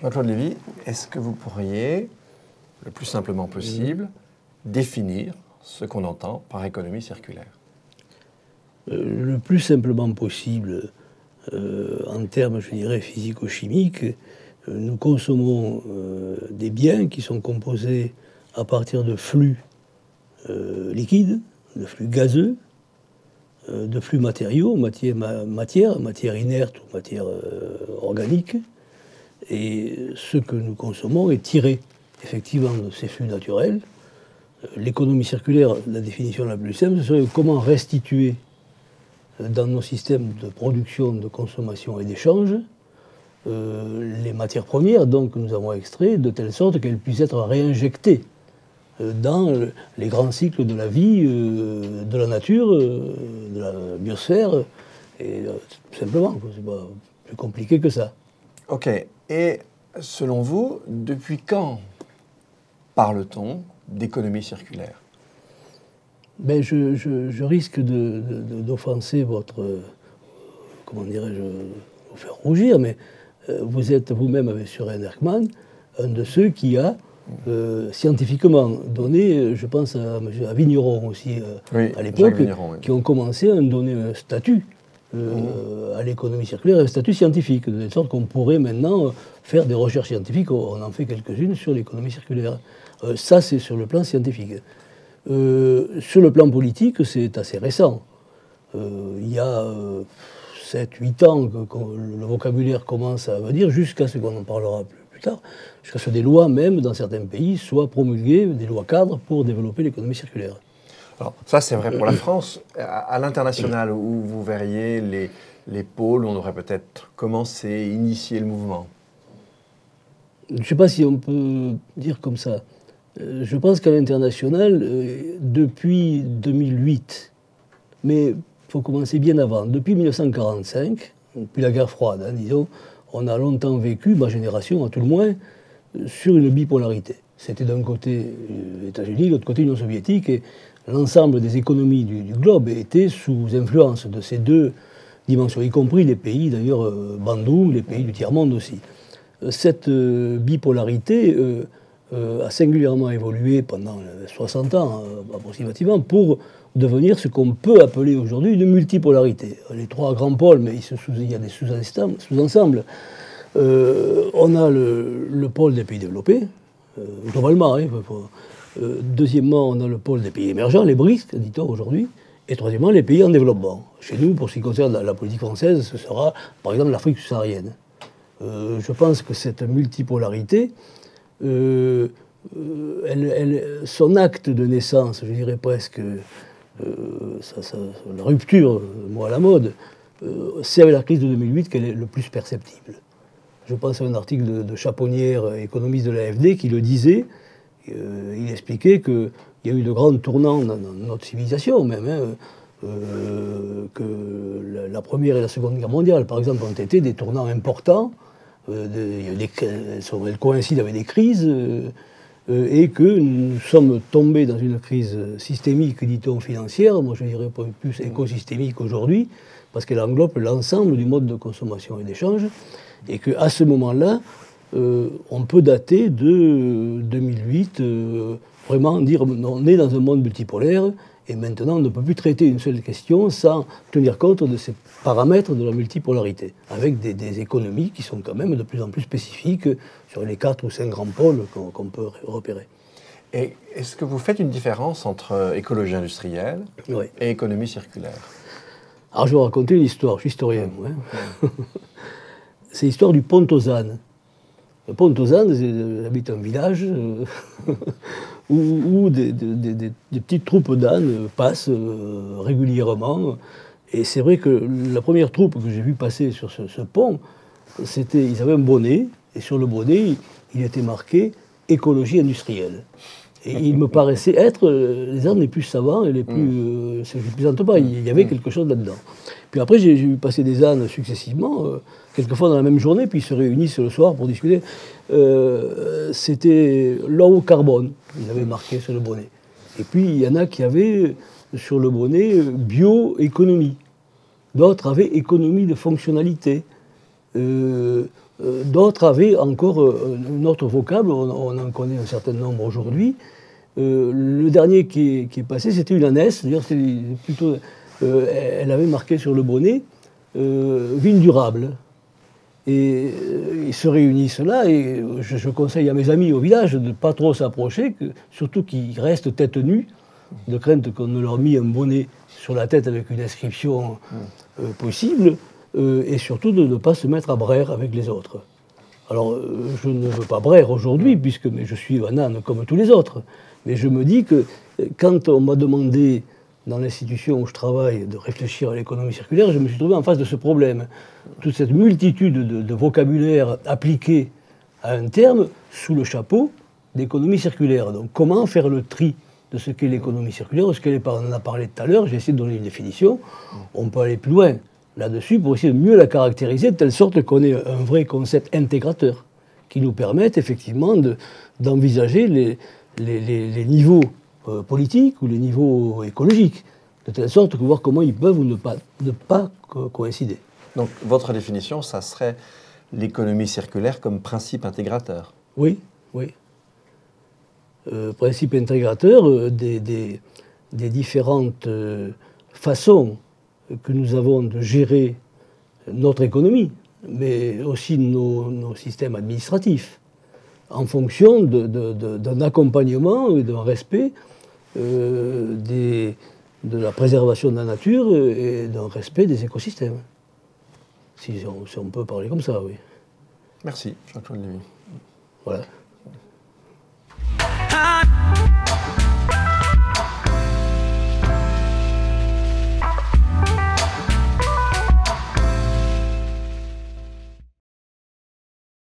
Jean-Claude Lévy, est-ce que vous pourriez, le plus simplement possible, définir ce qu'on entend par économie circulaire? Euh, Le plus simplement possible, euh, en termes, je dirais, physico-chimiques, euh, nous consommons des biens qui sont composés à partir de flux liquides, de flux gazeux, de flux matériaux, matière, matière, matière inerte ou matière organique. Et ce que nous consommons est tiré effectivement de ces flux naturels. L'économie circulaire, la définition la plus simple, ce serait comment restituer dans nos systèmes de production, de consommation et d'échange, euh, les matières premières donc, que nous avons extraites de telle sorte qu'elles puissent être réinjectées euh, dans les grands cycles de la vie, euh, de la nature, de la biosphère, et tout simplement, c'est pas plus compliqué que ça. Ok, et selon vous, depuis quand parle-t-on d'économie circulaire? Ben, je, risque d'offenser votre. comment dirais-je Vous faire rougir, mais euh, vous êtes vous-même avec sur Erkman un de ceux qui a euh, scientifiquement donné, je pense à, à Vigneron aussi euh, à l'époque, qui ont commencé à donner un statut mmh. à l'économie circulaire, un statut scientifique, de sorte qu'on pourrait maintenant faire des recherches scientifiques, on en fait quelques-unes sur l'économie circulaire. ça, c'est sur le plan scientifique. Euh, sur le plan politique, c'est assez récent. Euh, il y a 7-8 euh, ans que, le vocabulaire commence à venir, jusqu'à ce qu'on en parlera plus, tard, jusqu'à ce que des lois, même dans certains pays, soient promulguées, des lois cadres pour développer l'économie circulaire. Alors, ça, c'est vrai pour la France. À, l'international, où vous verriez les, les pôles, on aurait peut-être commencé, initié le mouvement Je ne sais pas si on peut dire comme ça. Euh, je pense qu'à l'international, euh, depuis 2008, mais il faut commencer bien avant, depuis 1945, depuis la guerre froide, hein, disons, on a longtemps vécu, ma génération à tout le moins, sur une bipolarité. C'était d'un côté les euh, États-Unis, de l'autre côté l'Union soviétique, et l'ensemble des économies du, globe était sous influence de ces deux dimensions, y compris les pays d'ailleurs Bandung, les pays du tiers-monde aussi. Cette bipolarité euh, a singulièrement évolué pendant 60 ans euh, approximativement pour devenir ce qu'on peut appeler aujourd'hui une multipolarité. Les trois grands pôles, mais il, y a des sous-ensembles. Euh, on a le, pôle des pays développés, globalement. Hein, deuxièmement, on a le pôle des pays émergents, les BRICS, dit-on aujourd'hui. Et troisièmement, les pays en développement. Chez nous, pour ce qui concerne la, politique française, ce sera par exemple l'Afrique subsaharienne. je pense que cette multipolarité, euh, euh, son acte de naissance, je dirais presque, euh, la rupture, moi à la mode, c'est avec la crise de 2008 qu'elle est le plus perceptible. Je pense à un article de, Chaponnière, économiste de l'AFD, qui le disait. Il expliquait qu'il y a eu de grands tournants dans, notre civilisation, même. Hein, que la, Première et la Seconde Guerre mondiale, par exemple, ont été des tournants importants euh, elles coïncident avec des crises, euh, euh, et que nous sommes tombés dans une crise systémique, dit-on, financière, moi je dirais plus écosystémique aujourd'hui, parce qu'elle englobe l'ensemble du mode de consommation et d'échange, et qu'à ce moment-là, on peut dater de 2008, vraiment dire on est dans un monde multipolaire, et maintenant, on ne peut plus traiter une seule question sans tenir compte de ces paramètres de la multipolarité, avec des, économies qui sont quand même de plus en plus spécifiques sur les quatre ou cinq grands pôles qu'on peut repérer. Et est-ce que vous faites une différence entre écologie industrielle et économie circulaire? Alors, je vais vous raconter une histoire, je suis historien. Hein. C'est l'histoire du Pontozane. Le Pontozane, j'habite un village. Euh, où, des, petites troupes d'ânes passent euh, régulièrement. Et c'est vrai que la première troupe que j'ai vue passer sur ce, pont, c'était, ils avaient un bonnet, et sur le bonnet, il, était marqué écologie industrielle. Et il me paraissait être euh, les ânes les plus savants et les plus. Mm. Euh, je ne plaisante pas, il y avait mm. quelque chose là-dedans. Puis après, j'ai vu passer des ânes successivement, quelquefois dans la même journée, puis ils se réunissent le soir pour discuter. C'était l'eau au carbone ils avaient marqué sur le bonnet. Et puis il y en a qui avaient sur le bonnet bioéconomie. D'autres avaient économie de fonctionnalité. Euh, D'autres avaient encore un autre vocable, on, en connaît un certain nombre aujourd'hui. le dernier qui est, passé, c'était une ânesse, d'ailleurs, plutôt, elle avait marqué sur le bonnet ville durable. Et ils se réunissent là, et je, conseille à mes amis au village de ne pas trop s'approcher, surtout qu'ils restent tête nue, de crainte qu'on ne leur mette un bonnet sur la tête avec une inscription possible. Euh, et surtout de ne pas se mettre à braire avec les autres. Alors, euh, je ne veux pas braire aujourd'hui, puisque je suis un âne comme tous les autres. Mais je me dis que euh, quand on m'a demandé, dans l'institution où je travaille, de réfléchir à l'économie circulaire, je me suis trouvé en face de ce problème. Toute cette multitude de, vocabulaire appliqué à un terme sous le chapeau d'économie circulaire. Donc, comment faire le tri de ce qu'est l'économie circulaire Ce qu'elle on en a parlé tout à l'heure, j'ai essayé de donner une définition. On peut aller plus loin là-dessus pour essayer de mieux la caractériser de telle sorte qu'on ait un vrai concept intégrateur qui nous permette effectivement d'envisager les, niveaux euh, politiques ou les niveaux écologiques, de telle sorte que voir comment ils peuvent ou ne pas, ne pas coïncider. Donc votre définition, ça serait l'économie circulaire comme principe intégrateur Oui, oui. Euh, principe intégrateur euh, des, des, des, différentes façons que nous avons de gérer notre économie, mais aussi nos, systèmes administratifs, en fonction d'un accompagnement et d'un respect euh, des, de la préservation de la nature et d'un respect des écosystèmes. Si on, si on, peut parler comme ça, oui. Merci, Jean-Claude Lévy. Voilà.